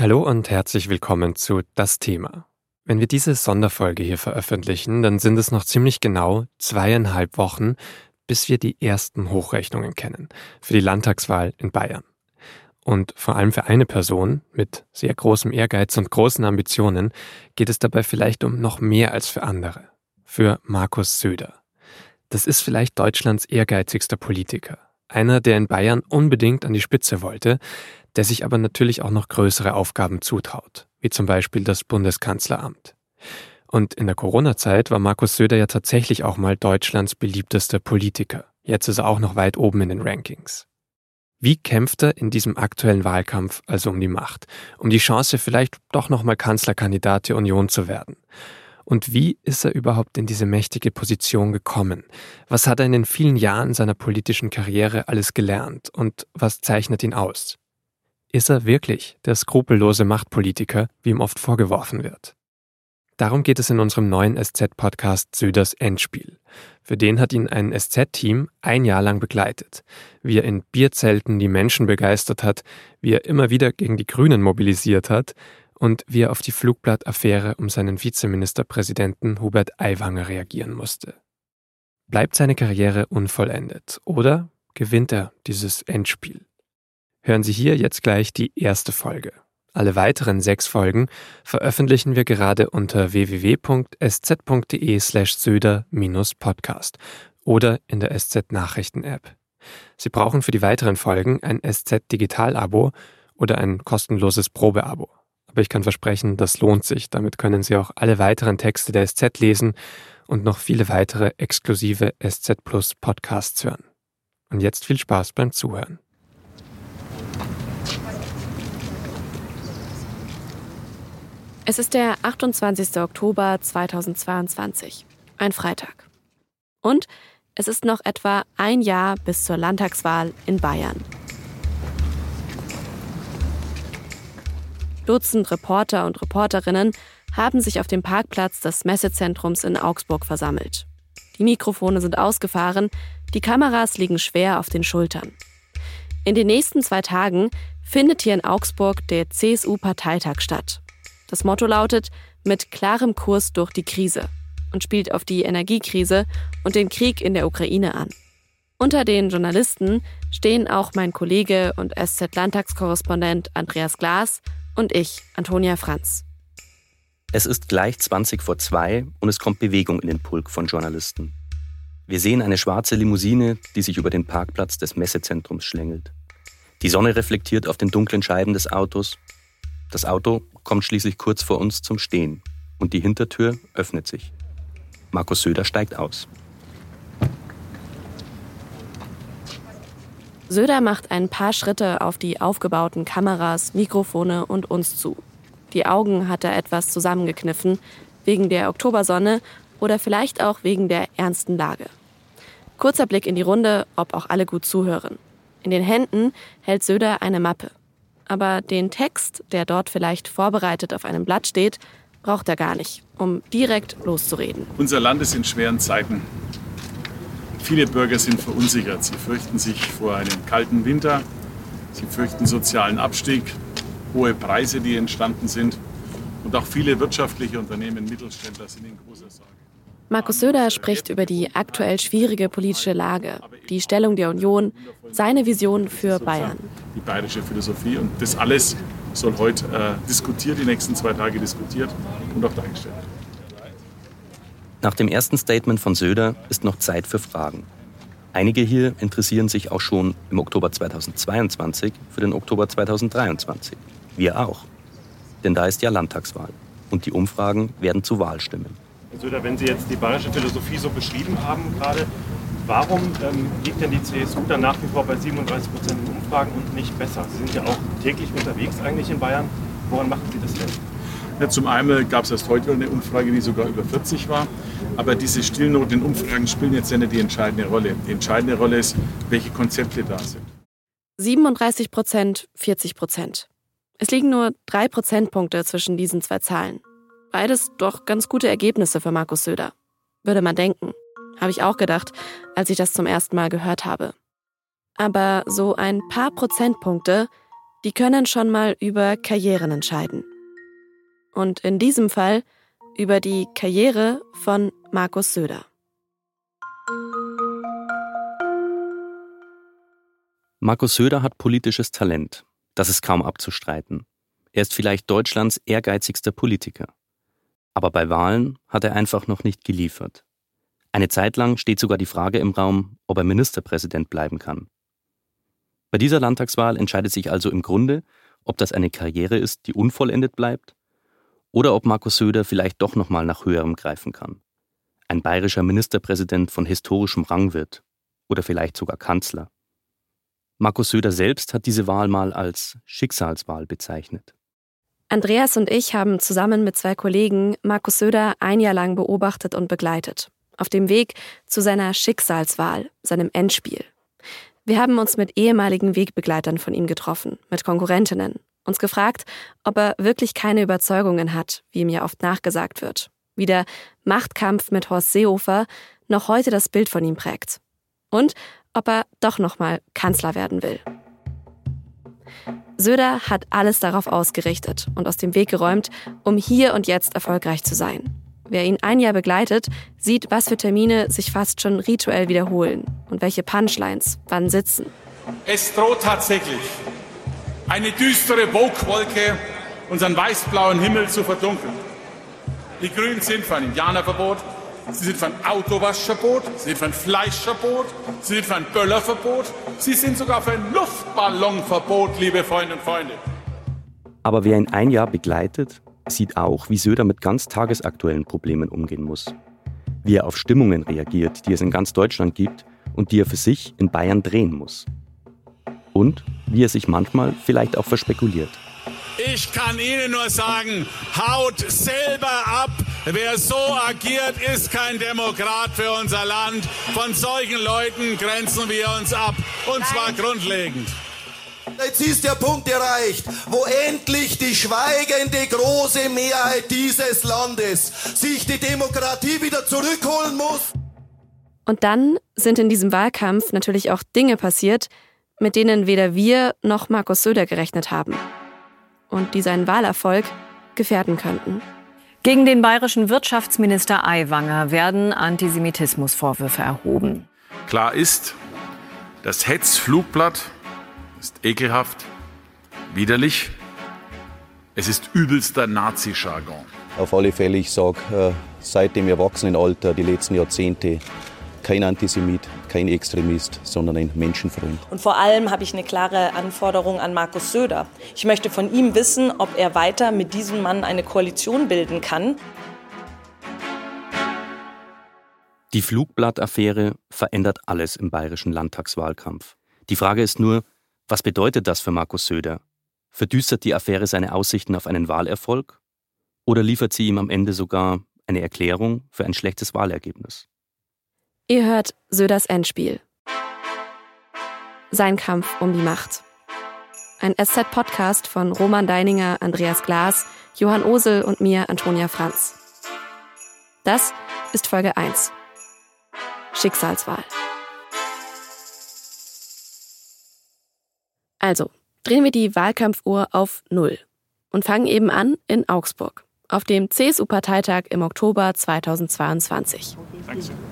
Hallo und herzlich willkommen zu Das Thema. Wenn wir diese Sonderfolge hier veröffentlichen, dann sind es noch ziemlich genau zweieinhalb Wochen, bis wir die ersten Hochrechnungen kennen für die Landtagswahl in Bayern. Und vor allem für eine Person mit sehr großem Ehrgeiz und großen Ambitionen geht es dabei vielleicht um noch mehr als für andere. Für Markus Söder. Das ist vielleicht Deutschlands ehrgeizigster Politiker. Einer, der in Bayern unbedingt an die Spitze wollte, der sich aber natürlich auch noch größere Aufgaben zutraut, wie zum Beispiel das Bundeskanzleramt. Und in der Corona-Zeit war Markus Söder ja tatsächlich auch mal Deutschlands beliebtester Politiker. Jetzt ist er auch noch weit oben in den Rankings. Wie kämpft er in diesem aktuellen Wahlkampf also um die Macht, um die Chance vielleicht doch nochmal Kanzlerkandidat der Union zu werden? Und wie ist er überhaupt in diese mächtige Position gekommen? Was hat er in den vielen Jahren seiner politischen Karriere alles gelernt und was zeichnet ihn aus? Ist er wirklich der skrupellose Machtpolitiker, wie ihm oft vorgeworfen wird? Darum geht es in unserem neuen SZ-Podcast Söders Endspiel. Für den hat ihn ein SZ-Team ein Jahr lang begleitet. Wie er in Bierzelten die Menschen begeistert hat, wie er immer wieder gegen die Grünen mobilisiert hat und wie er auf die Flugblattaffäre um seinen Vizeministerpräsidenten Hubert Aiwanger reagieren musste. Bleibt seine Karriere unvollendet oder gewinnt er dieses Endspiel? Hören Sie hier jetzt gleich die erste Folge. Alle weiteren sechs Folgen veröffentlichen wir gerade unter www.sz.de/söder-podcast oder in der SZ Nachrichten App. Sie brauchen für die weiteren Folgen ein SZ Digital Abo oder ein kostenloses Probeabo. Aber ich kann versprechen, das lohnt sich. Damit können Sie auch alle weiteren Texte der SZ lesen und noch viele weitere exklusive SZ Plus Podcasts hören. Und jetzt viel Spaß beim Zuhören. Es ist der 28. Oktober 2022, ein Freitag. Und es ist noch etwa ein Jahr bis zur Landtagswahl in Bayern. Dutzend Reporter und Reporterinnen haben sich auf dem Parkplatz des Messezentrums in Augsburg versammelt. Die Mikrofone sind ausgefahren, die Kameras liegen schwer auf den Schultern. In den nächsten zwei Tagen findet hier in Augsburg der CSU-Parteitag statt. Das Motto lautet mit klarem Kurs durch die Krise und spielt auf die Energiekrise und den Krieg in der Ukraine an. Unter den Journalisten stehen auch mein Kollege und SZ-Landtagskorrespondent Andreas Glas und ich, Antonia Franz. Es ist gleich 20 vor zwei und es kommt Bewegung in den Pulk von Journalisten. Wir sehen eine schwarze Limousine, die sich über den Parkplatz des Messezentrums schlängelt. Die Sonne reflektiert auf den dunklen Scheiben des Autos. Das Auto kommt schließlich kurz vor uns zum Stehen und die Hintertür öffnet sich. Markus Söder steigt aus. Söder macht ein paar Schritte auf die aufgebauten Kameras, Mikrofone und uns zu. Die Augen hat er etwas zusammengekniffen, wegen der Oktobersonne oder vielleicht auch wegen der ernsten Lage. Kurzer Blick in die Runde, ob auch alle gut zuhören. In den Händen hält Söder eine Mappe aber den Text, der dort vielleicht vorbereitet auf einem Blatt steht, braucht er gar nicht, um direkt loszureden. Unser Land ist in schweren Zeiten. Viele Bürger sind verunsichert. Sie fürchten sich vor einem kalten Winter. Sie fürchten sozialen Abstieg, hohe Preise, die entstanden sind. Und auch viele wirtschaftliche Unternehmen, Mittelständler sind in großer Sorge. Markus Söder spricht über die aktuell schwierige politische Lage, die Stellung der Union, seine Vision für Bayern. Die bayerische Philosophie und das alles soll heute äh, diskutiert, die nächsten zwei Tage diskutiert und auch dargestellt werden. Nach dem ersten Statement von Söder ist noch Zeit für Fragen. Einige hier interessieren sich auch schon im Oktober 2022 für den Oktober 2023. Wir auch. Denn da ist ja Landtagswahl und die Umfragen werden zu Wahlstimmen. Herr Söder, wenn Sie jetzt die bayerische Philosophie so beschrieben haben gerade, warum ähm, liegt denn die CSU dann nach wie vor bei 37 Prozent in Umfragen und nicht besser? Sie sind ja auch täglich unterwegs eigentlich in Bayern. Woran machen Sie das denn? Ja, zum einen gab es erst heute eine Umfrage, die sogar über 40 war. Aber diese Stillnoten in Umfragen spielen jetzt ja nicht die entscheidende Rolle. Die entscheidende Rolle ist, welche Konzepte da sind. 37 Prozent, 40 Prozent. Es liegen nur drei Prozentpunkte zwischen diesen zwei Zahlen. Beides doch ganz gute Ergebnisse für Markus Söder. Würde man denken. Habe ich auch gedacht, als ich das zum ersten Mal gehört habe. Aber so ein paar Prozentpunkte, die können schon mal über Karrieren entscheiden. Und in diesem Fall über die Karriere von Markus Söder. Markus Söder hat politisches Talent. Das ist kaum abzustreiten. Er ist vielleicht Deutschlands ehrgeizigster Politiker. Aber bei Wahlen hat er einfach noch nicht geliefert. Eine Zeit lang steht sogar die Frage im Raum, ob er Ministerpräsident bleiben kann. Bei dieser Landtagswahl entscheidet sich also im Grunde, ob das eine Karriere ist, die unvollendet bleibt, oder ob Markus Söder vielleicht doch nochmal nach höherem greifen kann. Ein bayerischer Ministerpräsident von historischem Rang wird oder vielleicht sogar Kanzler. Markus Söder selbst hat diese Wahl mal als Schicksalswahl bezeichnet. Andreas und ich haben zusammen mit zwei Kollegen Markus Söder ein Jahr lang beobachtet und begleitet. Auf dem Weg zu seiner Schicksalswahl, seinem Endspiel. Wir haben uns mit ehemaligen Wegbegleitern von ihm getroffen, mit Konkurrentinnen, uns gefragt, ob er wirklich keine Überzeugungen hat, wie ihm ja oft nachgesagt wird. Wie der Machtkampf mit Horst Seehofer noch heute das Bild von ihm prägt. Und ob er doch nochmal Kanzler werden will. Söder hat alles darauf ausgerichtet und aus dem Weg geräumt, um hier und jetzt erfolgreich zu sein. Wer ihn ein Jahr begleitet, sieht, was für Termine sich fast schon rituell wiederholen und welche Punchlines wann sitzen. Es droht tatsächlich eine düstere Wogwolke unseren weißblauen Himmel zu verdunkeln. Die Grünen sind für ein Indianerverbot, Sie sind für ein Autowaschverbot, Sie sind für ein Fleischverbot, Sie sind für ein Böllerverbot, Sie sind sogar für ein Luftballonverbot, liebe Freunde und Freunde. Aber wer ihn ein Jahr begleitet, sieht auch, wie Söder mit ganz tagesaktuellen Problemen umgehen muss. Wie er auf Stimmungen reagiert, die es in ganz Deutschland gibt und die er für sich in Bayern drehen muss. Und wie er sich manchmal vielleicht auch verspekuliert. Ich kann Ihnen nur sagen, haut selber ab. Wer so agiert, ist kein Demokrat für unser Land. Von solchen Leuten grenzen wir uns ab. Und zwar grundlegend. Jetzt ist der Punkt erreicht, wo endlich die schweigende große Mehrheit dieses Landes sich die Demokratie wieder zurückholen muss. Und dann sind in diesem Wahlkampf natürlich auch Dinge passiert, mit denen weder wir noch Markus Söder gerechnet haben und die seinen Wahlerfolg gefährden könnten. Gegen den bayerischen Wirtschaftsminister Aiwanger werden Antisemitismusvorwürfe erhoben. Klar ist, das Hetzflugblatt ist ekelhaft, widerlich. Es ist übelster Nazi-Jargon. Auf alle Fälle, ich sage, äh, seit dem Erwachsenenalter, die letzten Jahrzehnte, kein Antisemit, kein Extremist, sondern ein Menschenfreund. Und vor allem habe ich eine klare Anforderung an Markus Söder. Ich möchte von ihm wissen, ob er weiter mit diesem Mann eine Koalition bilden kann. Die Flugblattaffäre verändert alles im bayerischen Landtagswahlkampf. Die Frage ist nur, was bedeutet das für Markus Söder? Verdüstert die Affäre seine Aussichten auf einen Wahlerfolg? Oder liefert sie ihm am Ende sogar eine Erklärung für ein schlechtes Wahlergebnis? Ihr hört Söders Endspiel. Sein Kampf um die Macht. Ein SZ-Podcast von Roman Deininger, Andreas Glas, Johann Osel und mir, Antonia Franz. Das ist Folge 1. Schicksalswahl. Also, drehen wir die Wahlkampfuhr auf Null und fangen eben an in Augsburg, auf dem CSU-Parteitag im Oktober 2022. Dankeschön.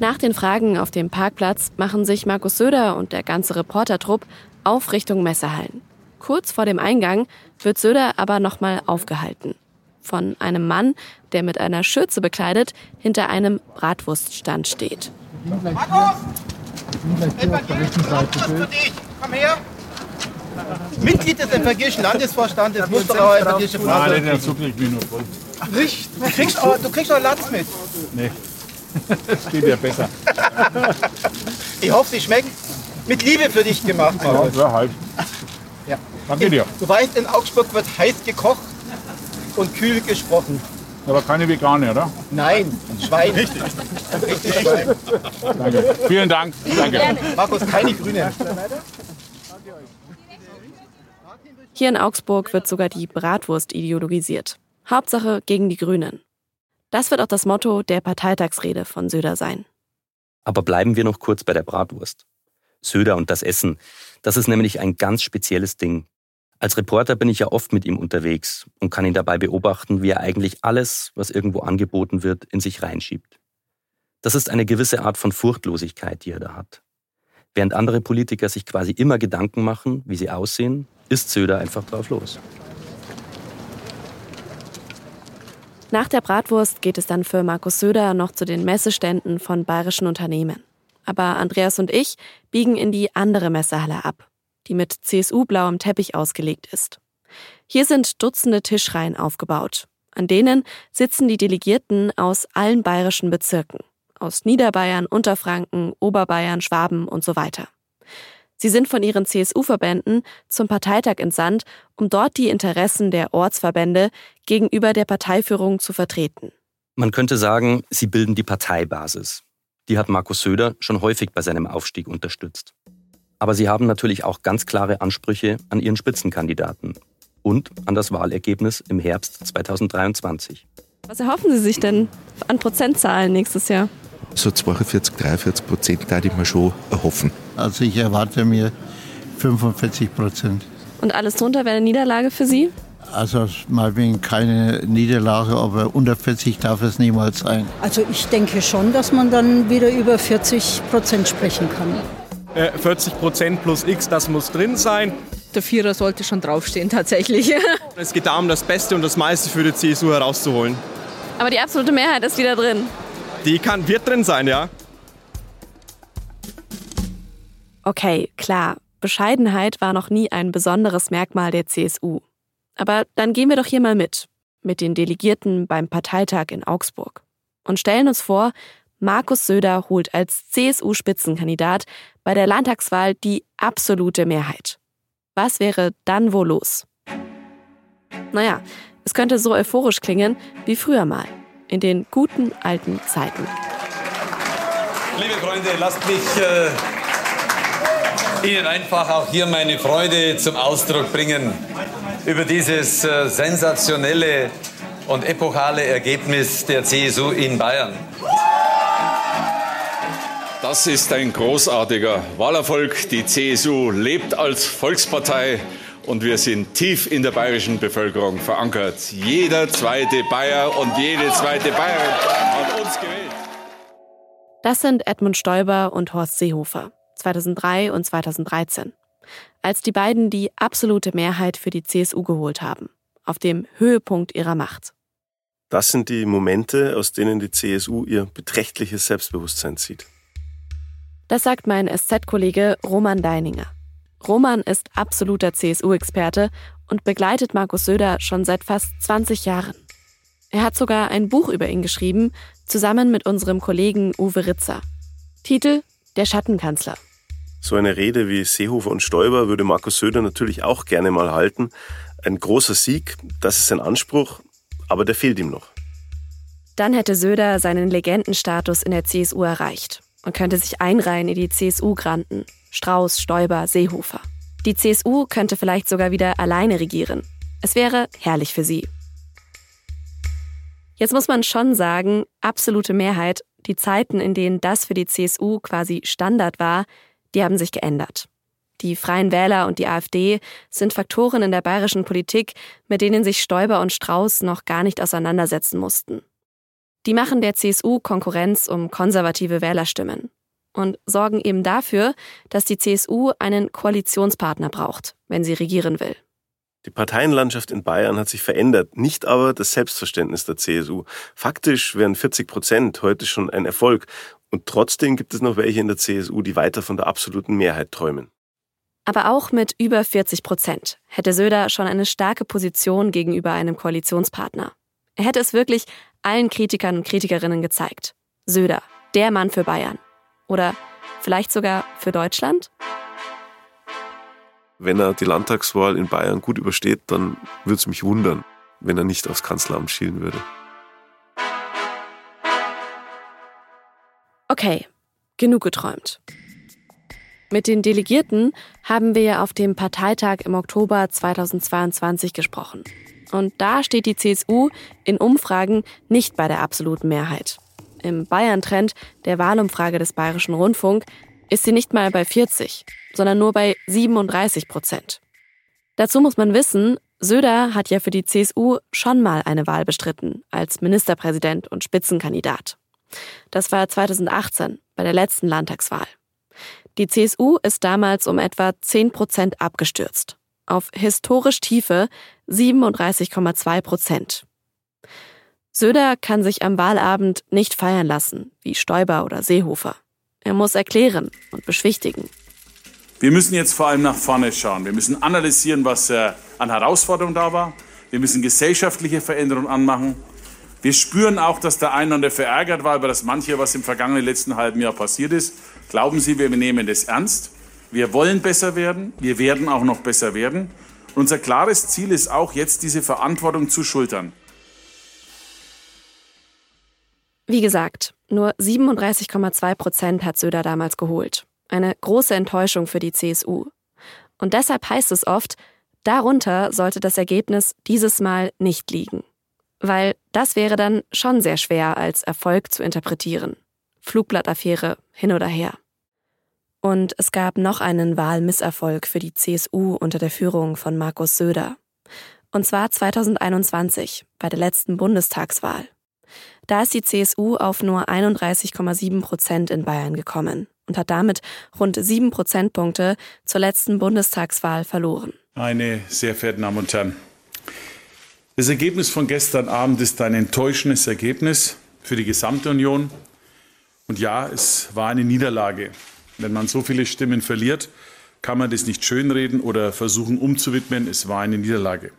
Nach den Fragen auf dem Parkplatz machen sich Markus Söder und der ganze Reportertrupp auf Richtung Messehallen. Kurz vor dem Eingang wird Söder aber nochmal aufgehalten. Von einem Mann, der mit einer Schürze bekleidet hinter einem Bratwurststand steht. Markus! Komm her! Mitglied des evangelischen Landesvorstandes, muss doch auch evangelische Frage. Nein, der Zug liegt mir nur voll. Nicht? Du kriegst, auch, du kriegst auch Latz mit. Nee. Das geht ja besser. Ich hoffe, sie schmecken. Mit Liebe für dich gemacht, Markus. Ja, halt. Ja. Danke dir. Du weißt, in Augsburg wird heiß gekocht und kühl gesprochen. Aber keine Vegane, oder? Nein, Schwein. Richtig. Richtig Schwein. Danke. Vielen Dank. Danke. Markus, keine Grünen. Hier in Augsburg wird sogar die Bratwurst ideologisiert. Hauptsache gegen die Grünen. Das wird auch das Motto der Parteitagsrede von Söder sein. Aber bleiben wir noch kurz bei der Bratwurst. Söder und das Essen. Das ist nämlich ein ganz spezielles Ding. Als Reporter bin ich ja oft mit ihm unterwegs und kann ihn dabei beobachten, wie er eigentlich alles, was irgendwo angeboten wird, in sich reinschiebt. Das ist eine gewisse Art von Furchtlosigkeit, die er da hat. Während andere Politiker sich quasi immer Gedanken machen, wie sie aussehen, ist Söder einfach drauf los. Nach der Bratwurst geht es dann für Markus Söder noch zu den Messeständen von bayerischen Unternehmen. Aber Andreas und ich biegen in die andere Messehalle ab, die mit CSU-blauem Teppich ausgelegt ist. Hier sind Dutzende Tischreihen aufgebaut. An denen sitzen die Delegierten aus allen bayerischen Bezirken. Aus Niederbayern, Unterfranken, Oberbayern, Schwaben und so weiter. Sie sind von ihren CSU-Verbänden zum Parteitag entsandt, um dort die Interessen der Ortsverbände gegenüber der Parteiführung zu vertreten. Man könnte sagen, sie bilden die Parteibasis. Die hat Markus Söder schon häufig bei seinem Aufstieg unterstützt. Aber sie haben natürlich auch ganz klare Ansprüche an ihren Spitzenkandidaten und an das Wahlergebnis im Herbst 2023. Was erhoffen Sie sich denn an Prozentzahlen nächstes Jahr? So 42, 43 Prozent da ich mir schon erhoffen. Also ich erwarte mir 45 Prozent. Und alles drunter wäre eine Niederlage für Sie? Also mal wegen keine Niederlage, aber unter 40 darf es niemals sein. Also ich denke schon, dass man dann wieder über 40 Prozent sprechen kann. 40 äh, Prozent plus X, das muss drin sein. Der Vierer sollte schon draufstehen, tatsächlich. es geht darum, das Beste und das meiste für die CSU herauszuholen. Aber die absolute Mehrheit ist wieder drin. Die kann, wird drin sein, ja. Okay, klar. Bescheidenheit war noch nie ein besonderes Merkmal der CSU. Aber dann gehen wir doch hier mal mit, mit den Delegierten beim Parteitag in Augsburg und stellen uns vor, Markus Söder holt als CSU-Spitzenkandidat bei der Landtagswahl die absolute Mehrheit. Was wäre dann wohl los? Naja, es könnte so euphorisch klingen wie früher mal, in den guten alten Zeiten. Liebe Freunde, lasst mich äh, Ihnen einfach auch hier meine Freude zum Ausdruck bringen über dieses äh, sensationelle und epochale Ergebnis der CSU in Bayern. Das ist ein großartiger Wahlerfolg. Die CSU lebt als Volkspartei und wir sind tief in der bayerischen Bevölkerung verankert. Jeder zweite Bayer und jede zweite Bayerin hat uns gewählt. Das sind Edmund Stoiber und Horst Seehofer, 2003 und 2013, als die beiden die absolute Mehrheit für die CSU geholt haben, auf dem Höhepunkt ihrer Macht. Das sind die Momente, aus denen die CSU ihr beträchtliches Selbstbewusstsein zieht. Das sagt mein SZ-Kollege Roman Deininger. Roman ist absoluter CSU-Experte und begleitet Markus Söder schon seit fast 20 Jahren. Er hat sogar ein Buch über ihn geschrieben, zusammen mit unserem Kollegen Uwe Ritzer. Titel Der Schattenkanzler. So eine Rede wie Seehofer und Stoiber würde Markus Söder natürlich auch gerne mal halten. Ein großer Sieg, das ist sein Anspruch, aber der fehlt ihm noch. Dann hätte Söder seinen Legendenstatus in der CSU erreicht und könnte sich einreihen in die CSU-Granten. Strauß, Stoiber, Seehofer. Die CSU könnte vielleicht sogar wieder alleine regieren. Es wäre herrlich für sie. Jetzt muss man schon sagen, absolute Mehrheit, die Zeiten, in denen das für die CSU quasi Standard war, die haben sich geändert. Die Freien Wähler und die AfD sind Faktoren in der bayerischen Politik, mit denen sich Stoiber und Strauß noch gar nicht auseinandersetzen mussten. Die machen der CSU Konkurrenz um konservative Wählerstimmen und sorgen eben dafür, dass die CSU einen Koalitionspartner braucht, wenn sie regieren will. Die Parteienlandschaft in Bayern hat sich verändert, nicht aber das Selbstverständnis der CSU. Faktisch wären 40 Prozent heute schon ein Erfolg. Und trotzdem gibt es noch welche in der CSU, die weiter von der absoluten Mehrheit träumen. Aber auch mit über 40 Prozent hätte Söder schon eine starke Position gegenüber einem Koalitionspartner. Er hätte es wirklich allen Kritikern und Kritikerinnen gezeigt. Söder, der Mann für Bayern. Oder vielleicht sogar für Deutschland? Wenn er die Landtagswahl in Bayern gut übersteht, dann würde es mich wundern, wenn er nicht aufs Kanzleramt schielen würde. Okay, genug geträumt. Mit den Delegierten haben wir auf dem Parteitag im Oktober 2022 gesprochen. Und da steht die CSU in Umfragen nicht bei der absoluten Mehrheit. Im Bayern-Trend der Wahlumfrage des Bayerischen Rundfunk ist sie nicht mal bei 40, sondern nur bei 37 Prozent. Dazu muss man wissen, Söder hat ja für die CSU schon mal eine Wahl bestritten als Ministerpräsident und Spitzenkandidat. Das war 2018 bei der letzten Landtagswahl. Die CSU ist damals um etwa 10 Prozent abgestürzt. Auf historisch tiefe 37,2 Prozent. Söder kann sich am Wahlabend nicht feiern lassen, wie Stoiber oder Seehofer. Er muss erklären und beschwichtigen. Wir müssen jetzt vor allem nach vorne schauen. Wir müssen analysieren, was äh, an Herausforderungen da war. Wir müssen gesellschaftliche Veränderungen anmachen. Wir spüren auch, dass der eine oder andere verärgert war über das manche, was im vergangenen letzten halben Jahr passiert ist. Glauben Sie, wir nehmen das ernst. Wir wollen besser werden. Wir werden auch noch besser werden. unser klares Ziel ist auch jetzt, diese Verantwortung zu schultern. Wie gesagt, nur 37,2 Prozent hat Söder damals geholt. Eine große Enttäuschung für die CSU. Und deshalb heißt es oft, darunter sollte das Ergebnis dieses Mal nicht liegen. Weil das wäre dann schon sehr schwer als Erfolg zu interpretieren. Flugblattaffäre hin oder her. Und es gab noch einen Wahlmisserfolg für die CSU unter der Führung von Markus Söder. Und zwar 2021 bei der letzten Bundestagswahl. Da ist die CSU auf nur 31,7 Prozent in Bayern gekommen und hat damit rund sieben Prozentpunkte zur letzten Bundestagswahl verloren. Meine sehr verehrten Damen und Herren, das Ergebnis von gestern Abend ist ein enttäuschendes Ergebnis für die gesamte Union. Und ja, es war eine Niederlage. Wenn man so viele Stimmen verliert, kann man das nicht schönreden oder versuchen umzuwidmen. Es war eine Niederlage.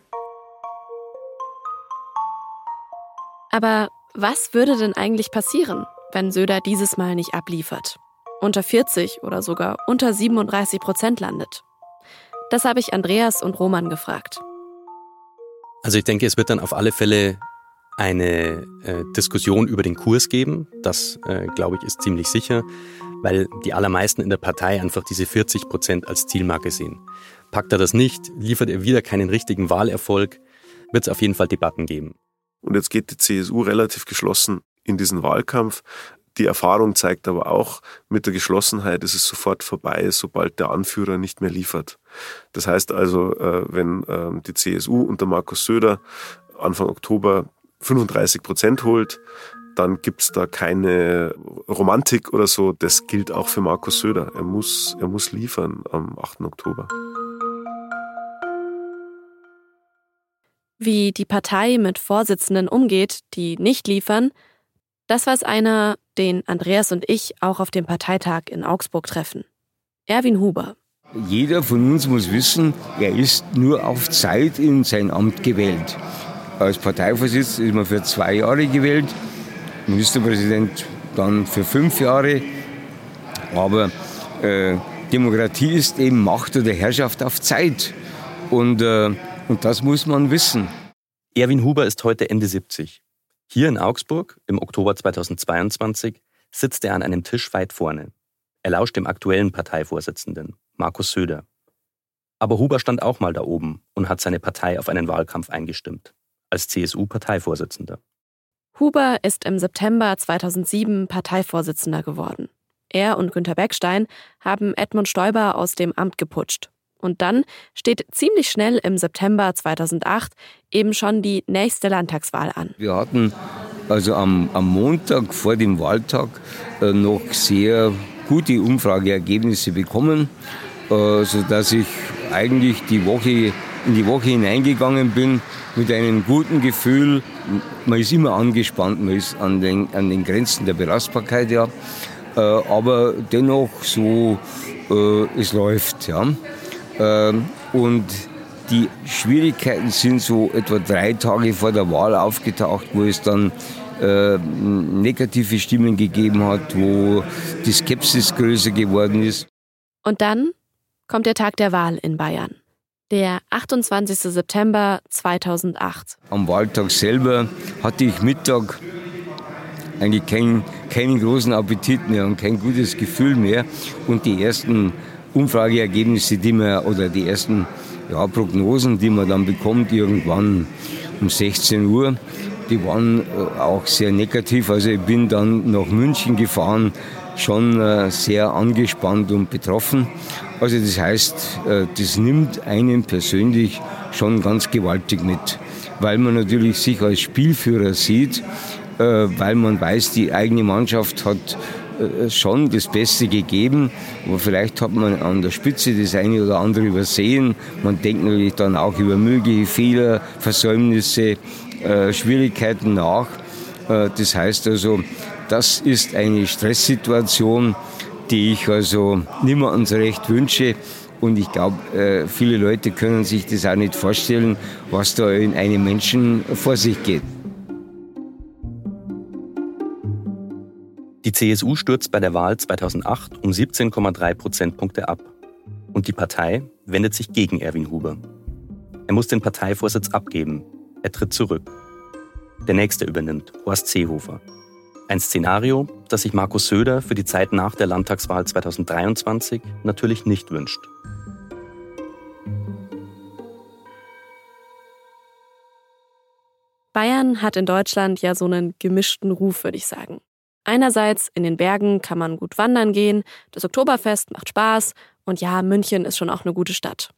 Aber was würde denn eigentlich passieren, wenn Söder dieses Mal nicht abliefert? unter 40 oder sogar unter 37 Prozent landet? Das habe ich Andreas und Roman gefragt. Also ich denke, es wird dann auf alle Fälle eine äh, Diskussion über den Kurs geben. Das, äh, glaube ich, ist ziemlich sicher, weil die allermeisten in der Partei einfach diese 40 Prozent als Zielmarke sehen. Packt er das nicht, liefert er wieder keinen richtigen Wahlerfolg, wird es auf jeden Fall Debatten geben. Und jetzt geht die CSU relativ geschlossen in diesen Wahlkampf. Die Erfahrung zeigt aber auch, mit der Geschlossenheit ist es sofort vorbei, sobald der Anführer nicht mehr liefert. Das heißt also, äh, wenn ähm, die CSU unter Markus Söder Anfang Oktober 35 Prozent holt, dann gibt es da keine Romantik oder so. Das gilt auch für Markus Söder. Er muss, er muss liefern am 8. Oktober. Wie die Partei mit Vorsitzenden umgeht, die nicht liefern, das weiß einer, den Andreas und ich auch auf dem Parteitag in Augsburg treffen. Erwin Huber. Jeder von uns muss wissen, er ist nur auf Zeit in sein Amt gewählt. Als Parteivorsitzender ist man für zwei Jahre gewählt, Ministerpräsident dann für fünf Jahre. Aber äh, Demokratie ist eben Macht oder Herrschaft auf Zeit. Und, äh, und das muss man wissen. Erwin Huber ist heute Ende 70. Hier in Augsburg im Oktober 2022 sitzt er an einem Tisch weit vorne. Er lauscht dem aktuellen Parteivorsitzenden, Markus Söder. Aber Huber stand auch mal da oben und hat seine Partei auf einen Wahlkampf eingestimmt, als CSU-Parteivorsitzender. Huber ist im September 2007 Parteivorsitzender geworden. Er und Günter Beckstein haben Edmund Stoiber aus dem Amt geputscht. Und dann steht ziemlich schnell im September 2008 eben schon die nächste Landtagswahl an. Wir hatten also am, am Montag vor dem Wahltag äh, noch sehr gute Umfrageergebnisse bekommen, äh, sodass ich eigentlich die Woche, in die Woche hineingegangen bin mit einem guten Gefühl. Man ist immer angespannt, man ist an den, an den Grenzen der Belastbarkeit, ja. Äh, aber dennoch so, äh, es läuft, ja. Ähm, und die Schwierigkeiten sind so etwa drei Tage vor der Wahl aufgetaucht, wo es dann äh, negative Stimmen gegeben hat, wo die Skepsis größer geworden ist. Und dann kommt der Tag der Wahl in Bayern. Der 28. September 2008. Am Wahltag selber hatte ich Mittag eigentlich keinen, keinen großen Appetit mehr und kein gutes Gefühl mehr. Und die ersten Umfrageergebnisse, die man, oder die ersten ja, Prognosen, die man dann bekommt, irgendwann um 16 Uhr, die waren äh, auch sehr negativ. Also ich bin dann nach München gefahren, schon äh, sehr angespannt und betroffen. Also das heißt, äh, das nimmt einen persönlich schon ganz gewaltig mit, weil man natürlich sich als Spielführer sieht, weil man weiß, die eigene Mannschaft hat schon das Beste gegeben, aber vielleicht hat man an der Spitze das eine oder andere übersehen. Man denkt natürlich dann auch über mögliche Fehler, Versäumnisse, Schwierigkeiten nach. Das heißt also, das ist eine Stresssituation, die ich also niemandem recht wünsche. Und ich glaube, äh, viele Leute können sich das auch nicht vorstellen, was da in einem Menschen vor sich geht. Die CSU stürzt bei der Wahl 2008 um 17,3 Prozentpunkte ab. Und die Partei wendet sich gegen Erwin Huber. Er muss den Parteivorsitz abgeben. Er tritt zurück. Der nächste übernimmt, Horst Seehofer. Ein Szenario, das sich Markus Söder für die Zeit nach der Landtagswahl 2023 natürlich nicht wünscht. Bayern hat in Deutschland ja so einen gemischten Ruf, würde ich sagen. Einerseits in den Bergen kann man gut wandern gehen, das Oktoberfest macht Spaß und ja, München ist schon auch eine gute Stadt.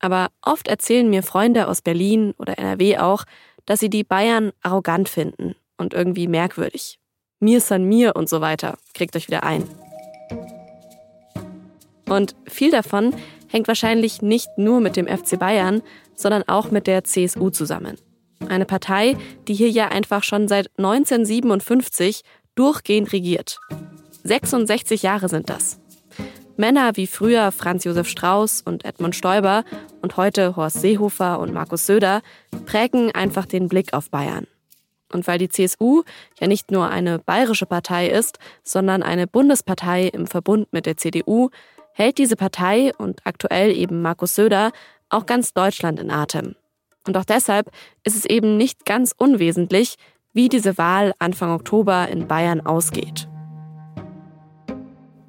Aber oft erzählen mir Freunde aus Berlin oder NRW auch, dass sie die Bayern arrogant finden und irgendwie merkwürdig. Mir san mir und so weiter. Kriegt euch wieder ein. Und viel davon hängt wahrscheinlich nicht nur mit dem FC Bayern, sondern auch mit der CSU zusammen. Eine Partei, die hier ja einfach schon seit 1957 durchgehend regiert. 66 Jahre sind das. Männer wie früher Franz Josef Strauß und Edmund Stoiber und heute Horst Seehofer und Markus Söder prägen einfach den Blick auf Bayern. Und weil die CSU ja nicht nur eine bayerische Partei ist, sondern eine Bundespartei im Verbund mit der CDU, hält diese Partei und aktuell eben Markus Söder auch ganz Deutschland in Atem. Und auch deshalb ist es eben nicht ganz unwesentlich, wie diese Wahl Anfang Oktober in Bayern ausgeht.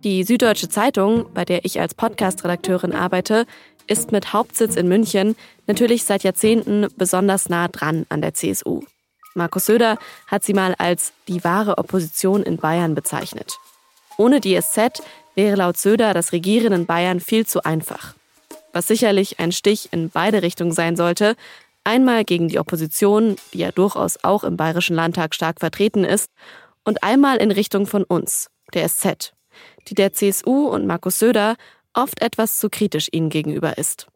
Die Süddeutsche Zeitung, bei der ich als Podcast-Redakteurin arbeite, ist mit Hauptsitz in München natürlich seit Jahrzehnten besonders nah dran an der CSU. Markus Söder hat sie mal als die wahre Opposition in Bayern bezeichnet. Ohne die SZ wäre laut Söder das Regieren in Bayern viel zu einfach. Was sicherlich ein Stich in beide Richtungen sein sollte, einmal gegen die Opposition, die ja durchaus auch im Bayerischen Landtag stark vertreten ist, und einmal in Richtung von uns, der SZ, die der CSU und Markus Söder oft etwas zu kritisch ihnen gegenüber ist.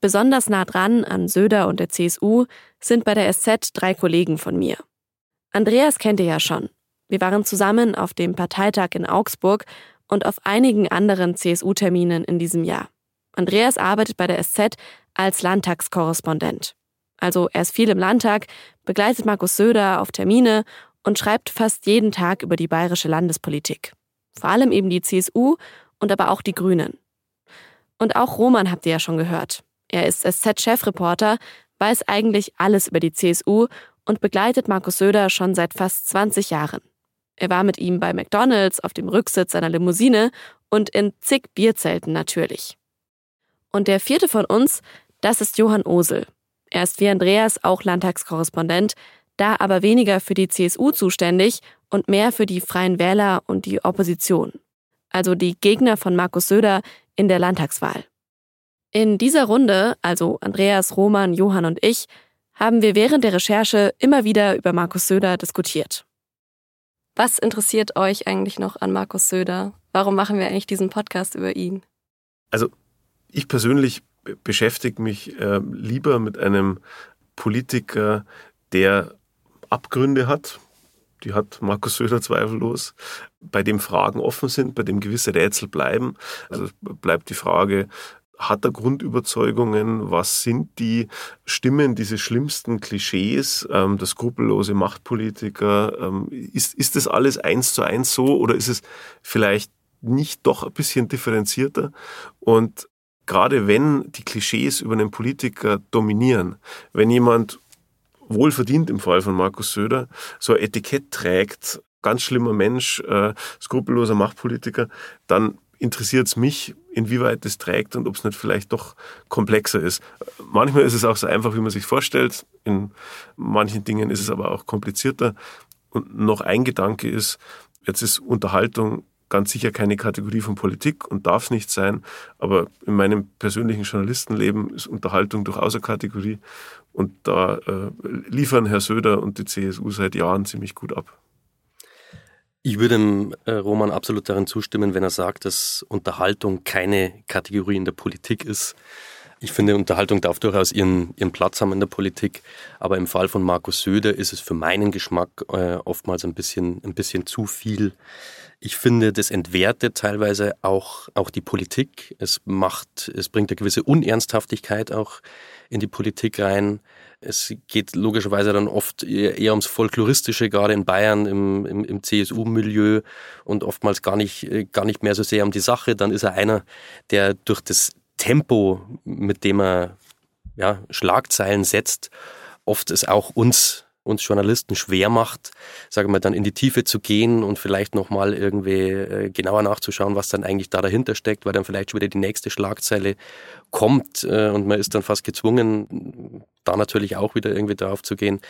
Besonders nah dran an Söder und der CSU sind bei der SZ drei Kollegen von mir. Andreas kennt ihr ja schon. Wir waren zusammen auf dem Parteitag in Augsburg und auf einigen anderen CSU-Terminen in diesem Jahr. Andreas arbeitet bei der SZ als Landtagskorrespondent. Also er ist viel im Landtag, begleitet Markus Söder auf Termine und schreibt fast jeden Tag über die bayerische Landespolitik. Vor allem eben die CSU und aber auch die Grünen. Und auch Roman habt ihr ja schon gehört. Er ist SZ-Chefreporter, weiß eigentlich alles über die CSU und begleitet Markus Söder schon seit fast 20 Jahren. Er war mit ihm bei McDonalds auf dem Rücksitz seiner Limousine und in zig Bierzelten natürlich. Und der vierte von uns, das ist Johann Osel. Er ist wie Andreas auch Landtagskorrespondent, da aber weniger für die CSU zuständig und mehr für die Freien Wähler und die Opposition. Also die Gegner von Markus Söder in der Landtagswahl. In dieser Runde, also Andreas, Roman, Johann und ich, haben wir während der Recherche immer wieder über Markus Söder diskutiert. Was interessiert euch eigentlich noch an Markus Söder? Warum machen wir eigentlich diesen Podcast über ihn? Also ich persönlich beschäftige mich äh, lieber mit einem Politiker, der Abgründe hat. Die hat Markus Söder zweifellos, bei dem Fragen offen sind, bei dem gewisse Rätsel bleiben. Also bleibt die Frage, hat er Grundüberzeugungen? Was sind die Stimmen, diese schlimmsten Klischees, ähm, der skrupellose Machtpolitiker? Ähm, ist, ist das alles eins zu eins so oder ist es vielleicht nicht doch ein bisschen differenzierter? Und gerade wenn die Klischees über einen Politiker dominieren, wenn jemand wohlverdient im Fall von Markus Söder so ein Etikett trägt, ganz schlimmer Mensch, äh, skrupelloser Machtpolitiker, dann interessiert es mich, inwieweit das trägt und ob es nicht vielleicht doch komplexer ist. Manchmal ist es auch so einfach, wie man sich vorstellt. In manchen Dingen ist es aber auch komplizierter. Und noch ein Gedanke ist, jetzt ist Unterhaltung ganz sicher keine Kategorie von Politik und darf es nicht sein. Aber in meinem persönlichen Journalistenleben ist Unterhaltung durchaus eine Kategorie. Und da äh, liefern Herr Söder und die CSU seit Jahren ziemlich gut ab. Ich würde dem äh, Roman absolut darin zustimmen, wenn er sagt, dass Unterhaltung keine Kategorie in der Politik ist. Ich finde, Unterhaltung darf durchaus ihren, ihren Platz haben in der Politik, aber im Fall von Markus Söder ist es für meinen Geschmack äh, oftmals ein bisschen, ein bisschen zu viel. Ich finde, das entwertet teilweise auch, auch die Politik. Es macht, es bringt eine gewisse Unernsthaftigkeit auch in die Politik rein. Es geht logischerweise dann oft eher, ums Folkloristische, gerade in Bayern im, im, im CSU-Milieu und oftmals gar nicht, gar nicht mehr so sehr um die Sache. Dann ist er einer, der durch das Tempo, mit dem er ja, Schlagzeilen setzt, oft es auch uns uns Journalisten schwer macht, sagen wir dann in die Tiefe zu gehen und vielleicht nochmal irgendwie äh, genauer nachzuschauen, was dann eigentlich da dahinter steckt, weil dann vielleicht schon wieder die nächste Schlagzeile kommt äh, und man ist dann fast gezwungen, da natürlich auch wieder irgendwie drauf zu gehen.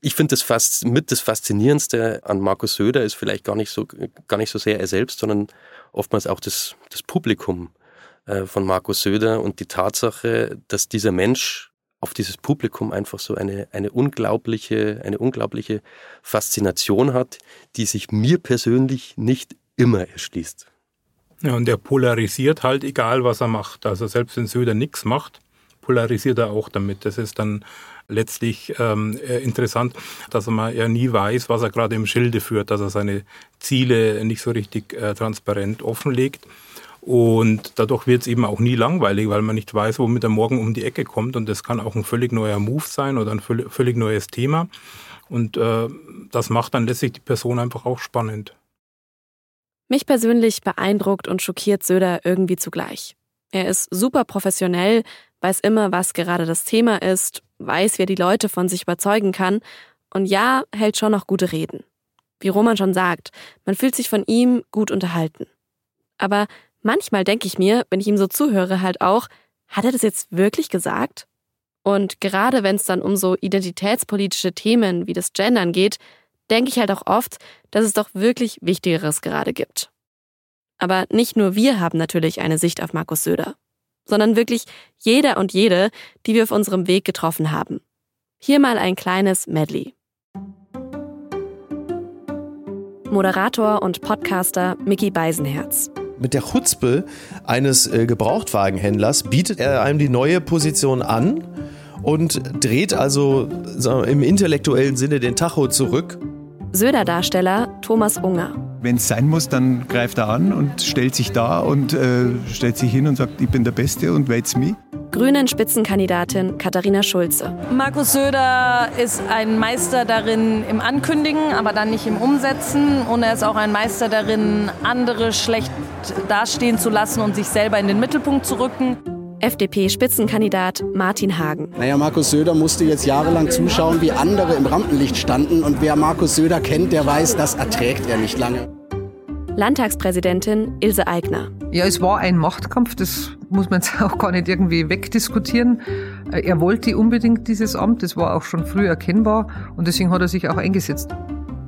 Ich finde das fast mit das Faszinierendste an Markus Söder ist vielleicht gar nicht so, gar nicht so sehr er selbst, sondern oftmals auch das, das Publikum äh, von Markus Söder und die Tatsache, dass dieser Mensch auf dieses Publikum einfach so eine, eine unglaubliche, eine unglaubliche Faszination hat, die sich mir persönlich nicht immer erschließt. Ja, und er polarisiert halt, egal was er macht. Also selbst wenn Söder nichts macht, polarisiert er auch damit. Das ist dann letztlich ähm, äh, interessant, dass man ja nie weiß, was er gerade im Schilde führt, dass er seine Ziele nicht so richtig äh, transparent offenlegt. Und dadurch wird es eben auch nie langweilig, weil man nicht weiß, womit er morgen um die Ecke kommt. Und das kann auch ein völlig neuer Move sein oder ein völlig neues Thema. Und äh, das macht dann letztlich die Person einfach auch spannend. Mich persönlich beeindruckt und schockiert Söder irgendwie zugleich. Er ist super professionell, weiß immer, was gerade das Thema ist, weiß, wer die Leute von sich überzeugen kann und ja, hält schon noch gute Reden. Wie Roman schon sagt, man fühlt sich von ihm gut unterhalten. Aber Manchmal denke ich mir, wenn ich ihm so zuhöre, halt auch, hat er das jetzt wirklich gesagt? Und gerade wenn es dann um so identitätspolitische Themen wie das Gendern geht, denke ich halt auch oft, dass es doch wirklich Wichtigeres gerade gibt. Aber nicht nur wir haben natürlich eine Sicht auf Markus Söder, sondern wirklich jeder und jede, die wir auf unserem Weg getroffen haben. Hier mal ein kleines Medley. Moderator und Podcaster Mickey Beisenherz. Mit der Chutzpe eines äh, Gebrauchtwagenhändlers bietet er einem die neue Position an und dreht also im intellektuellen Sinne den Tacho zurück. Söder-Darsteller Thomas Unger. Wenn es sein muss, dann greift er an und stellt sich da und äh, stellt sich hin und sagt, ich bin der Beste und wählt's mich. Grünen Spitzenkandidatin Katharina Schulze. Markus Söder ist ein Meister darin im Ankündigen, aber dann nicht im Umsetzen. Und er ist auch ein Meister darin, andere schlecht dastehen zu lassen und sich selber in den Mittelpunkt zu rücken. FDP-Spitzenkandidat Martin Hagen. Naja, Markus Söder musste jetzt jahrelang zuschauen, wie andere im Rampenlicht standen. Und wer Markus Söder kennt, der weiß, das erträgt er nicht lange. Landtagspräsidentin Ilse Aigner. Ja, es war ein Machtkampf, das muss man jetzt auch gar nicht irgendwie wegdiskutieren. Er wollte unbedingt dieses Amt, das war auch schon früh erkennbar und deswegen hat er sich auch eingesetzt.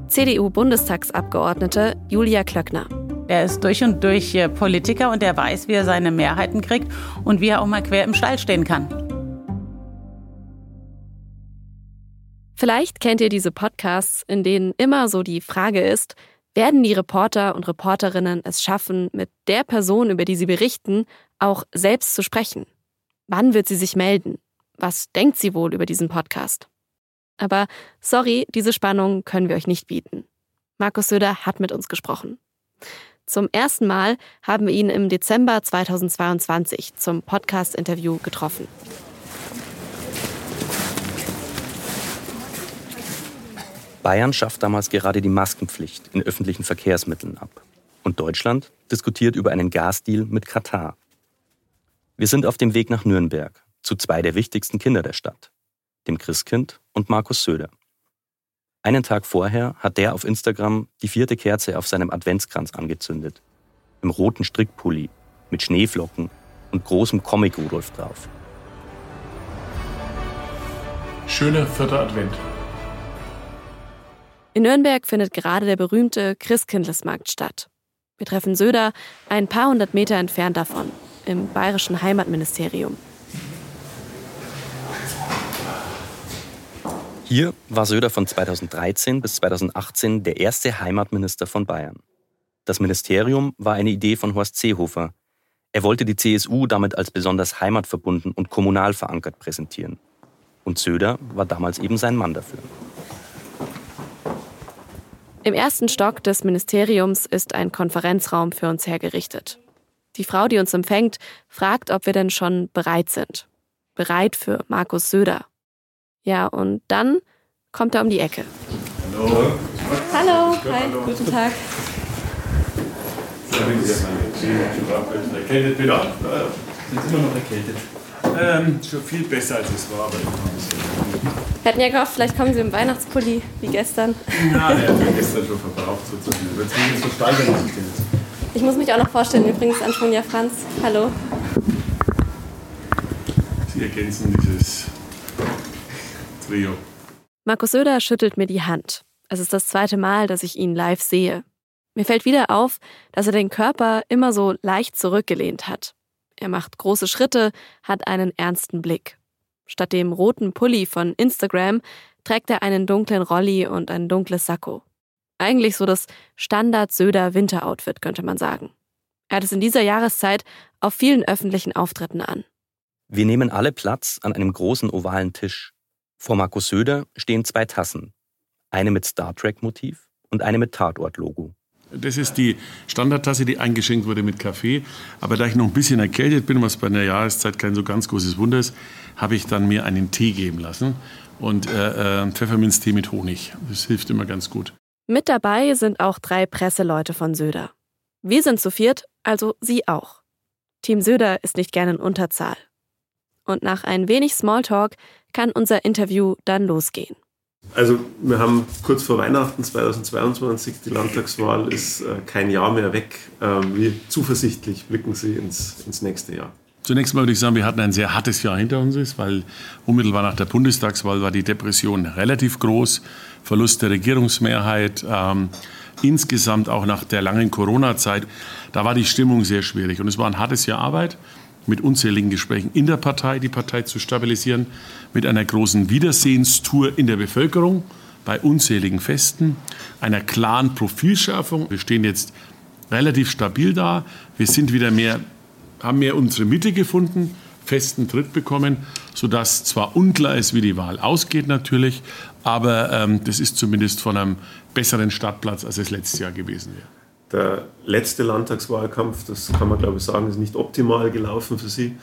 CDU-Bundestagsabgeordnete Julia Klöckner. Er ist durch und durch äh, Politiker und er weiß, wie er seine Mehrheiten kriegt und wie er auch mal quer im Stall stehen kann. Vielleicht kennt ihr diese Podcasts, in denen immer so die Frage ist, werden die Reporter und Reporterinnen es schaffen, mit der Person, über die sie berichten, auch selbst zu sprechen? Wann wird sie sich melden? Was denkt sie wohl über diesen Podcast? Aber sorry, diese Spannung können wir euch nicht bieten. Markus Söder hat mit uns gesprochen. Zum ersten Mal haben wir ihn im Dezember 2022 zum Podcast-Interview getroffen. Bayern schafft damals gerade die Maskenpflicht in öffentlichen Verkehrsmitteln ab. Und Deutschland diskutiert über einen Gasdeal mit Katar. Wir sind auf dem Weg nach Nürnberg zu zwei der wichtigsten Kinder der Stadt, dem Christkind und Markus Söder. Einen Tag vorher hat der auf Instagram die vierte Kerze auf seinem Adventskranz angezündet. Im roten Strickpulli, mit Schneeflocken und großem Comic-Rudolf drauf. Schöner vierter Advent. In Nürnberg findet gerade der berühmte Christkindlesmarkt statt. Wir treffen Söder ein paar hundert Meter entfernt davon, im bayerischen Heimatministerium. Hier war Söder von 2013 bis 2018 der erste Heimatminister von Bayern. Das Ministerium war eine Idee von Horst Seehofer. Er wollte die CSU damit als besonders heimatverbunden und kommunal verankert präsentieren. Und Söder war damals eben sein Mann dafür. Im ersten Stock des Ministeriums ist ein Konferenzraum für uns hergerichtet. Die Frau, die uns empfängt, fragt, ob wir denn schon bereit sind. Bereit für Markus Söder. Ja, und dann kommt er um die Ecke. Hallo. Hallo, hi, guten Tag. Erkältet wieder. Sind immer noch erkältet. Ähm, schon viel besser als es war, aber. Wir hatten ja gehofft, vielleicht kommen Sie im Weihnachtspulli wie gestern. Ja, der hat ja gestern schon verbraucht sozusagen. Jetzt will ich so steigern, was ich jetzt. Ich muss mich auch noch vorstellen, übrigens Antonia Franz. Hallo. Sie ergänzen dieses Trio. Markus Söder schüttelt mir die Hand. Es ist das zweite Mal, dass ich ihn live sehe. Mir fällt wieder auf, dass er den Körper immer so leicht zurückgelehnt hat. Er macht große Schritte, hat einen ernsten Blick. Statt dem roten Pulli von Instagram trägt er einen dunklen Rolli und ein dunkles Sakko. Eigentlich so das Standard-Söder-Winteroutfit, könnte man sagen. Er hat es in dieser Jahreszeit auf vielen öffentlichen Auftritten an. Wir nehmen alle Platz an einem großen ovalen Tisch. Vor Markus Söder stehen zwei Tassen. Eine mit Star Trek-Motiv und eine mit Tatort-Logo. Das ist die Standardtasse, die eingeschenkt wurde mit Kaffee. Aber da ich noch ein bisschen erkältet bin, was bei einer Jahreszeit kein so ganz großes Wunder ist, habe ich dann mir einen Tee geben lassen. Und äh, äh, Pfefferminztee mit Honig. Das hilft immer ganz gut. Mit dabei sind auch drei Presseleute von Söder. Wir sind zu viert, also Sie auch. Team Söder ist nicht gerne in Unterzahl. Und nach ein wenig Smalltalk kann unser Interview dann losgehen. Also wir haben kurz vor Weihnachten 2022, die Landtagswahl ist äh, kein Jahr mehr weg. Ähm, wie zuversichtlich blicken Sie ins, ins nächste Jahr? Zunächst mal würde ich sagen, wir hatten ein sehr hartes Jahr hinter uns, weil unmittelbar nach der Bundestagswahl war die Depression relativ groß, Verlust der Regierungsmehrheit, ähm, insgesamt auch nach der langen Corona-Zeit, da war die Stimmung sehr schwierig und es war ein hartes Jahr Arbeit mit unzähligen Gesprächen in der Partei, die Partei zu stabilisieren, mit einer großen Wiedersehenstour in der Bevölkerung, bei unzähligen Festen, einer klaren Profilschärfung. Wir stehen jetzt relativ stabil da. Wir sind wieder mehr, haben mehr unsere Mitte gefunden, festen Tritt bekommen, sodass zwar unklar ist, wie die Wahl ausgeht natürlich, aber ähm, das ist zumindest von einem besseren Startplatz, als es letztes Jahr gewesen wäre. Der letzte Landtagswahlkampf, das kann man glaube ich sagen, ist nicht optimal gelaufen für Sie.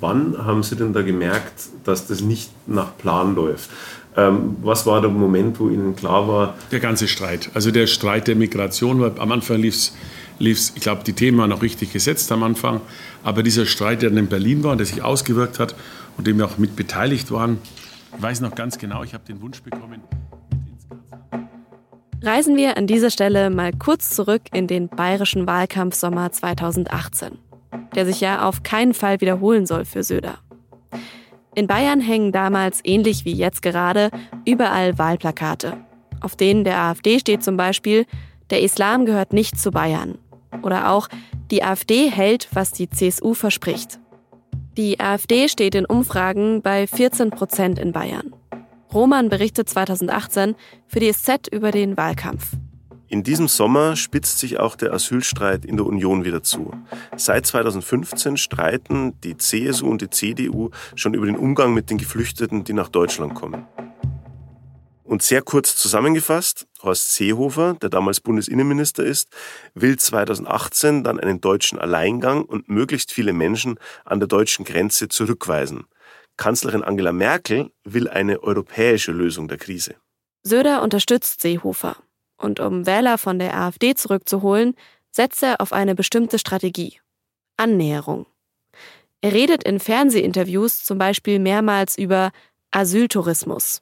Wann haben Sie denn da gemerkt, dass das nicht nach Plan läuft? Ähm, was war der Moment, wo Ihnen klar war? Der ganze Streit. Also der Streit der Migration. War, am Anfang lief es, ich glaube, die Themen waren noch richtig gesetzt am Anfang. Aber dieser Streit, der dann in Berlin war der sich ausgewirkt hat und dem wir auch mit beteiligt waren, ich weiß noch ganz genau, ich habe den Wunsch bekommen, Reisen wir an dieser Stelle mal kurz zurück in den bayerischen Wahlkampfsommer 2018, der sich ja auf keinen Fall wiederholen soll für Söder. In Bayern hängen damals, ähnlich wie jetzt gerade, überall Wahlplakate. Auf denen der AfD steht zum Beispiel, der Islam gehört nicht zu Bayern. Oder auch, die AfD hält, was die CSU verspricht. Die AfD steht in Umfragen bei 14 Prozent in Bayern. Roman berichtet 2018 für die SZ über den Wahlkampf. In diesem Sommer spitzt sich auch der Asylstreit in der Union wieder zu. Seit 2015 streiten die CSU und die CDU schon über den Umgang mit den Geflüchteten, die nach Deutschland kommen. Und sehr kurz zusammengefasst, Horst Seehofer, der damals Bundesinnenminister ist, will 2018 dann einen deutschen Alleingang und möglichst viele Menschen an der deutschen Grenze zurückweisen. Kanzlerin Angela Merkel will eine europäische Lösung der Krise. Söder unterstützt Seehofer. Und um Wähler von der AfD zurückzuholen, setzt er auf eine bestimmte Strategie. Annäherung. Er redet in Fernsehinterviews zum Beispiel mehrmals über Asyltourismus.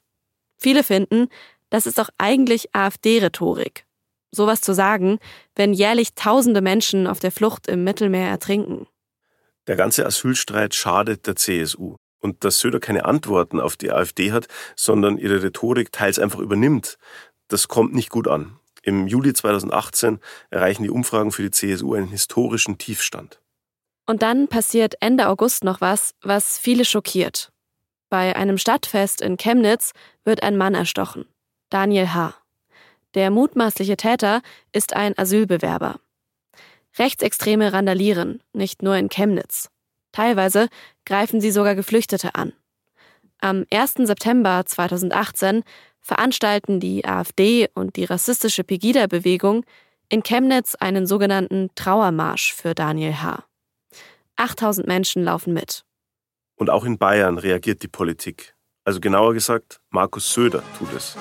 Viele finden, das ist doch eigentlich AfD-Rhetorik. Sowas zu sagen, wenn jährlich tausende Menschen auf der Flucht im Mittelmeer ertrinken. Der ganze Asylstreit schadet der CSU und dass Söder keine Antworten auf die AfD hat, sondern ihre Rhetorik teils einfach übernimmt, das kommt nicht gut an. Im Juli 2018 erreichen die Umfragen für die CSU einen historischen Tiefstand. Und dann passiert Ende August noch was, was viele schockiert. Bei einem Stadtfest in Chemnitz wird ein Mann erstochen. Daniel H. Der mutmaßliche Täter ist ein Asylbewerber. Rechtsextreme randalieren, nicht nur in Chemnitz. Teilweise greifen sie sogar Geflüchtete an. Am 1. September 2018 veranstalten die AfD und die rassistische Pegida-Bewegung in Chemnitz einen sogenannten Trauermarsch für Daniel H. 8000 Menschen laufen mit. Und auch in Bayern reagiert die Politik. Also genauer gesagt, Markus Söder tut es.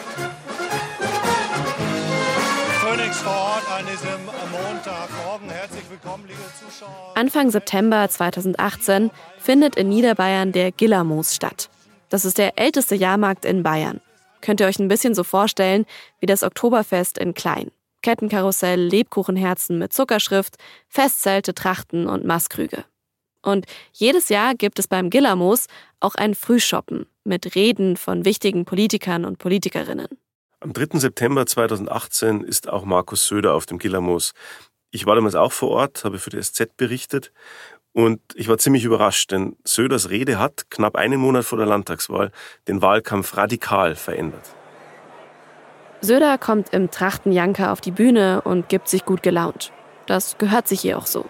Phoenix vor Ort an diesem. Anfang September 2018 findet in Niederbayern der Gillermoos statt. Das ist der älteste Jahrmarkt in Bayern. Könnt ihr euch ein bisschen so vorstellen wie das Oktoberfest in Klein. Kettenkarussell, Lebkuchenherzen mit Zuckerschrift, Festzelte, Trachten und Maßkrüge. Und jedes Jahr gibt es beim Gillermoos auch ein Frühshoppen mit Reden von wichtigen Politikern und Politikerinnen. Am 3. September 2018 ist auch Markus Söder auf dem Gillermoos. Ich war damals auch vor Ort, habe für die SZ berichtet und ich war ziemlich überrascht, denn Söders Rede hat, knapp einen Monat vor der Landtagswahl, den Wahlkampf radikal verändert. Söder kommt im Trachtenjanker auf die Bühne und gibt sich gut gelaunt. Das gehört sich ihr auch so.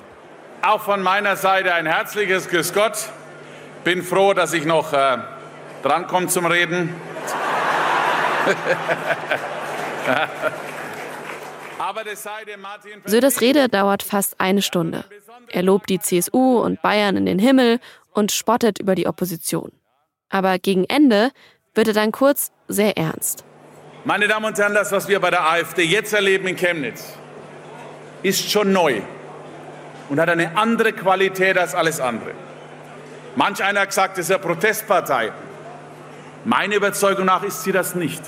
Auch von meiner Seite ein herzliches Grüß Gott. Bin froh, dass ich noch äh, drankomme zum Reden. Söders Rede dauert fast eine Stunde. Er lobt die CSU und Bayern in den Himmel und spottet über die Opposition. Aber gegen Ende wird er dann kurz sehr ernst. Meine Damen und Herren, das, was wir bei der AfD jetzt erleben in Chemnitz, ist schon neu und hat eine andere Qualität als alles andere. Manch einer hat gesagt, es ist eine Protestpartei. Meiner Überzeugung nach ist sie das nicht.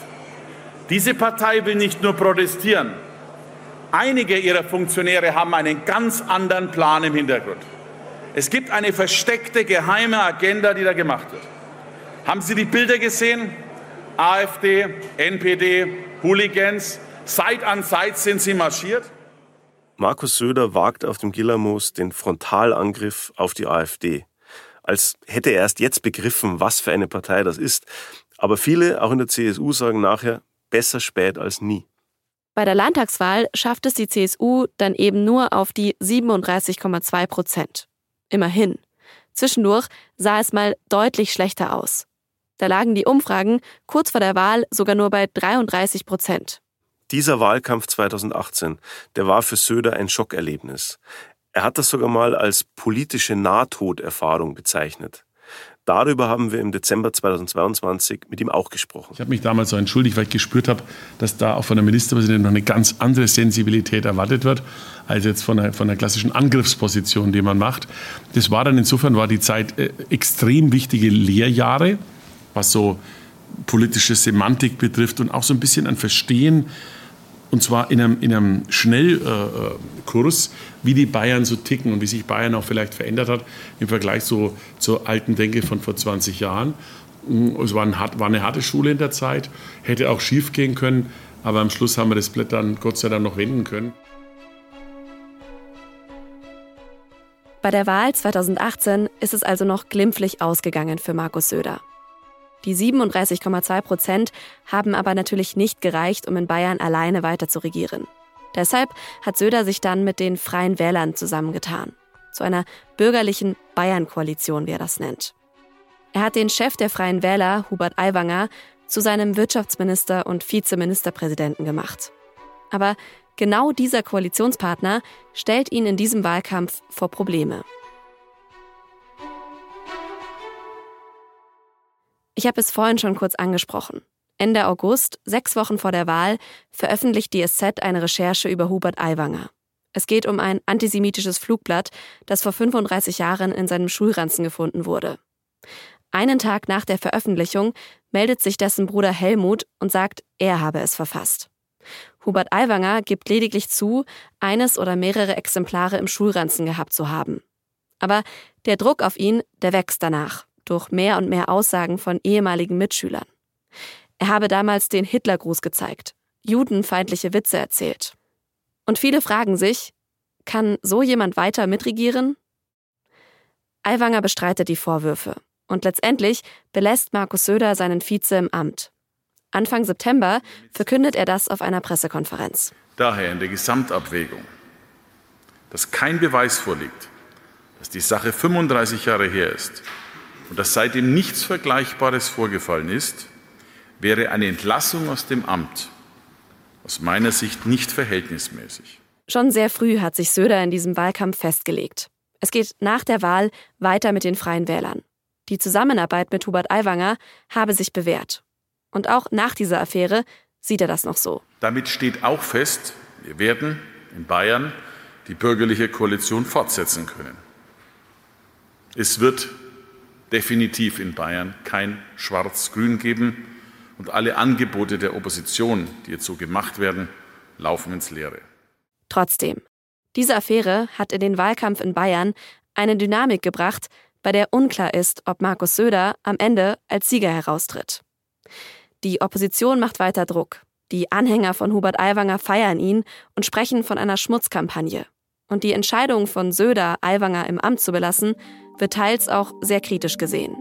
Diese Partei will nicht nur protestieren. Einige ihrer Funktionäre haben einen ganz anderen Plan im Hintergrund. Es gibt eine versteckte geheime Agenda, die da gemacht wird. Haben Sie die Bilder gesehen? AfD, NPD, Hooligans. Seit an Seit sind sie marschiert. Markus Söder wagt auf dem Gillermoos den Frontalangriff auf die AfD. Als hätte er erst jetzt begriffen, was für eine Partei das ist. Aber viele, auch in der CSU, sagen nachher, besser spät als nie. Bei der Landtagswahl schafft es die CSU dann eben nur auf die 37,2 Prozent. Immerhin. Zwischendurch sah es mal deutlich schlechter aus. Da lagen die Umfragen kurz vor der Wahl sogar nur bei 33 Prozent. Dieser Wahlkampf 2018, der war für Söder ein Schockerlebnis. Er hat das sogar mal als politische Nahtoderfahrung bezeichnet. Darüber haben wir im Dezember 2022 mit ihm auch gesprochen. Ich habe mich damals so entschuldigt, weil ich gespürt habe, dass da auch von der Ministerpräsidentin noch eine ganz andere Sensibilität erwartet wird, als jetzt von der, von der klassischen Angriffsposition, die man macht. Das war dann insofern, war die Zeit äh, extrem wichtige Lehrjahre, was so politische Semantik betrifft und auch so ein bisschen ein Verstehen, und zwar in einem, in einem Schnellkurs, wie die Bayern so ticken und wie sich Bayern auch vielleicht verändert hat im Vergleich so zur alten Denke von vor 20 Jahren. Es war, ein, war eine harte Schule in der Zeit, hätte auch schief gehen können, aber am Schluss haben wir das Blatt dann Gott sei Dank noch wenden können. Bei der Wahl 2018 ist es also noch glimpflich ausgegangen für Markus Söder. Die 37,2 Prozent haben aber natürlich nicht gereicht, um in Bayern alleine weiter zu regieren. Deshalb hat Söder sich dann mit den Freien Wählern zusammengetan. Zu einer bürgerlichen Bayern-Koalition, wie er das nennt. Er hat den Chef der Freien Wähler, Hubert Aiwanger, zu seinem Wirtschaftsminister und Vizeministerpräsidenten gemacht. Aber genau dieser Koalitionspartner stellt ihn in diesem Wahlkampf vor Probleme. Ich habe es vorhin schon kurz angesprochen. Ende August, sechs Wochen vor der Wahl, veröffentlicht die SZ eine Recherche über Hubert Aiwanger. Es geht um ein antisemitisches Flugblatt, das vor 35 Jahren in seinem Schulranzen gefunden wurde. Einen Tag nach der Veröffentlichung meldet sich dessen Bruder Helmut und sagt, er habe es verfasst. Hubert Aiwanger gibt lediglich zu, eines oder mehrere Exemplare im Schulranzen gehabt zu haben. Aber der Druck auf ihn, der wächst danach durch mehr und mehr Aussagen von ehemaligen Mitschülern. Er habe damals den Hitlergruß gezeigt. judenfeindliche Witze erzählt. Und viele fragen sich, kann so jemand weiter mitregieren? Aiwanger bestreitet die Vorwürfe. Und letztendlich belässt Markus Söder seinen Vize im Amt. Anfang September verkündet er das auf einer Pressekonferenz. Daher in der Gesamtabwägung, dass kein Beweis vorliegt, dass die Sache 35 Jahre her ist und dass seitdem nichts Vergleichbares vorgefallen ist, wäre eine Entlassung aus dem Amt aus meiner Sicht nicht verhältnismäßig. Schon sehr früh hat sich Söder in diesem Wahlkampf festgelegt. Es geht nach der Wahl weiter mit den Freien Wählern. Die Zusammenarbeit mit Hubert Aiwanger habe sich bewährt. Und auch nach dieser Affäre sieht er das noch so. Damit steht auch fest, wir werden in Bayern die bürgerliche Koalition fortsetzen können. Es wird definitiv in Bayern kein Schwarz-Grün geben und alle Angebote der Opposition, die jetzt so gemacht werden, laufen ins Leere. Trotzdem, diese Affäre hat in den Wahlkampf in Bayern eine Dynamik gebracht, bei der unklar ist, ob Markus Söder am Ende als Sieger heraustritt. Die Opposition macht weiter Druck. Die Anhänger von Hubert Aiwanger feiern ihn und sprechen von einer Schmutzkampagne. Und die Entscheidung von Söder, Aiwanger im Amt zu belassen, wird teils auch sehr kritisch gesehen.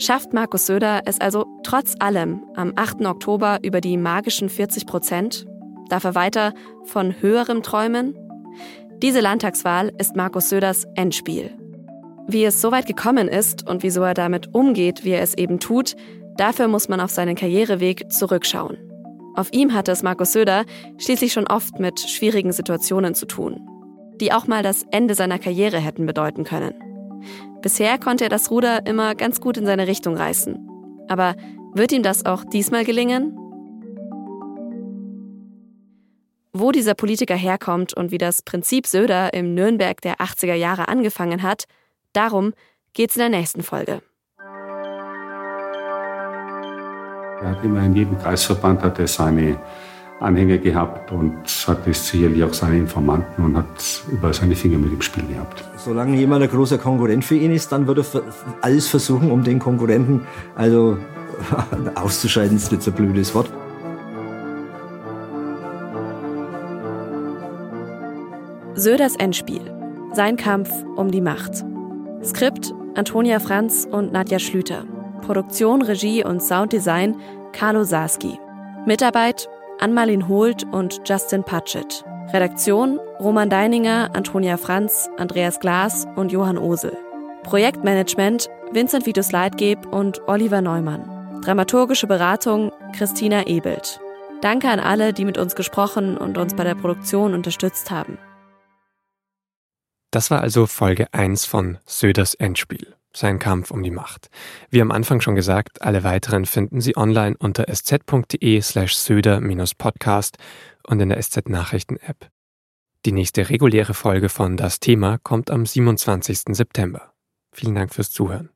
Schafft Markus Söder es also trotz allem am 8. Oktober über die magischen 40 Prozent? Darf er weiter von höherem träumen? Diese Landtagswahl ist Markus Söders Endspiel. Wie es so weit gekommen ist und wieso er damit umgeht, wie er es eben tut, dafür muss man auf seinen Karriereweg zurückschauen. Auf ihm hatte es Markus Söder schließlich schon oft mit schwierigen Situationen zu tun, die auch mal das Ende seiner Karriere hätten bedeuten können. Bisher konnte er das Ruder immer ganz gut in seine Richtung reißen. Aber wird ihm das auch diesmal gelingen? Wo dieser Politiker herkommt und wie das Prinzip Söder im Nürnberg der 80er Jahre angefangen hat, darum geht's in der nächsten Folge. Er hat immer in jedem Kreisverband hat er seine Anhänger gehabt und hatte sicherlich auch seine Informanten und hat überall seine Finger mit im Spiel gehabt. Solange jemand ein großer Konkurrent für ihn ist, dann wird er alles versuchen, um den Konkurrenten also auszuscheiden, ist jetzt ein blödes Wort. Söders Endspiel. Sein Kampf um die Macht. Skript Antonia Franz und Nadja Schlüter. Produktion, Regie und Sounddesign Carlo Sarski. Mitarbeit Anmalin Holt und Justin Patchett. Redaktion Roman Deininger, Antonia Franz, Andreas Glas und Johann Osel. Projektmanagement Vincent Vitus Leitgeb und Oliver Neumann. Dramaturgische Beratung Christina Ebelt. Danke an alle, die mit uns gesprochen und uns bei der Produktion unterstützt haben. Das war also Folge 1 von Söders Endspiel sein Kampf um die Macht. Wie am Anfang schon gesagt, alle weiteren finden Sie online unter sz.de slash söder-podcast und in der SZ Nachrichten App. Die nächste reguläre Folge von Das Thema kommt am 27. September. Vielen Dank fürs Zuhören.